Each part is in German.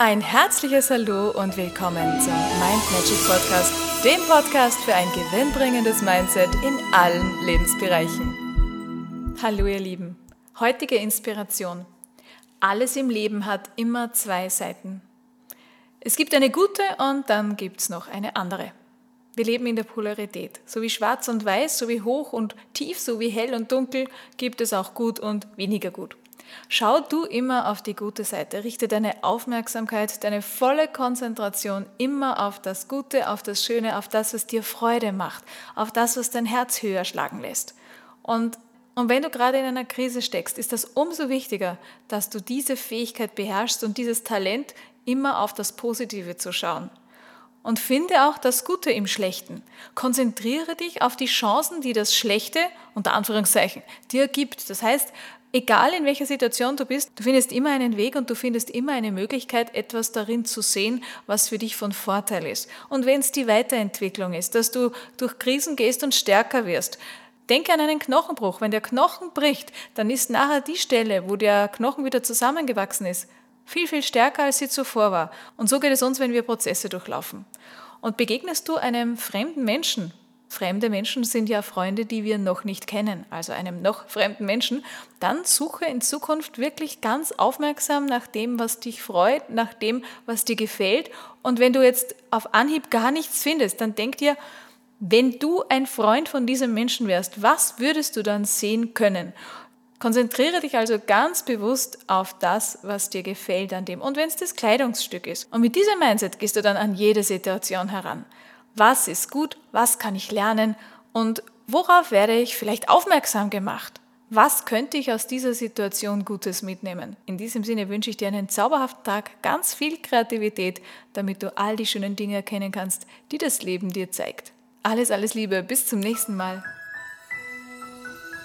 Ein herzliches Hallo und willkommen zum Mind Magic Podcast, dem Podcast für ein gewinnbringendes Mindset in allen Lebensbereichen. Hallo ihr Lieben, heutige Inspiration. Alles im Leben hat immer zwei Seiten. Es gibt eine gute und dann gibt es noch eine andere. Wir leben in der Polarität. So wie schwarz und weiß, so wie hoch und tief, so wie hell und dunkel gibt es auch gut und weniger gut. Schau du immer auf die gute Seite, richte deine Aufmerksamkeit, deine volle Konzentration immer auf das Gute, auf das Schöne, auf das, was dir Freude macht, auf das, was dein Herz höher schlagen lässt. Und, und wenn du gerade in einer Krise steckst, ist das umso wichtiger, dass du diese Fähigkeit beherrschst und dieses Talent, immer auf das Positive zu schauen. Und finde auch das Gute im Schlechten. Konzentriere dich auf die Chancen, die das Schlechte, unter Anführungszeichen, dir gibt. Das heißt, Egal in welcher Situation du bist, du findest immer einen Weg und du findest immer eine Möglichkeit, etwas darin zu sehen, was für dich von Vorteil ist. Und wenn es die Weiterentwicklung ist, dass du durch Krisen gehst und stärker wirst, Denke an einen Knochenbruch. Wenn der Knochen bricht, dann ist nachher die Stelle, wo der Knochen wieder zusammengewachsen ist, viel, viel stärker, als sie zuvor war. Und so geht es uns, wenn wir Prozesse durchlaufen. Und begegnest du einem fremden Menschen, Fremde Menschen sind ja Freunde, die wir noch nicht kennen, also einem noch fremden Menschen, dann suche in Zukunft wirklich ganz aufmerksam nach dem, was dich freut, nach dem, was dir gefällt. Und wenn du jetzt auf Anhieb gar nichts findest, dann denk dir, wenn du ein Freund von diesem Menschen wärst, was würdest du dann sehen können? Konzentriere dich also ganz bewusst auf das, was dir gefällt an dem. Und wenn es das Kleidungsstück ist. Und mit diesem Mindset gehst du dann an jede Situation heran was ist gut, was kann ich lernen und worauf werde ich vielleicht aufmerksam gemacht. Was könnte ich aus dieser Situation Gutes mitnehmen? In diesem Sinne wünsche ich dir einen zauberhaften Tag, ganz viel Kreativität, damit du all die schönen Dinge erkennen kannst, die das Leben dir zeigt. Alles, alles Liebe, bis zum nächsten Mal.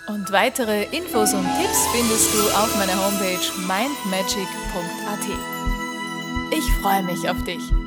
Und weitere Infos und Tipps findest du auf meiner Homepage mindmagic.at. Ich freue mich auf dich.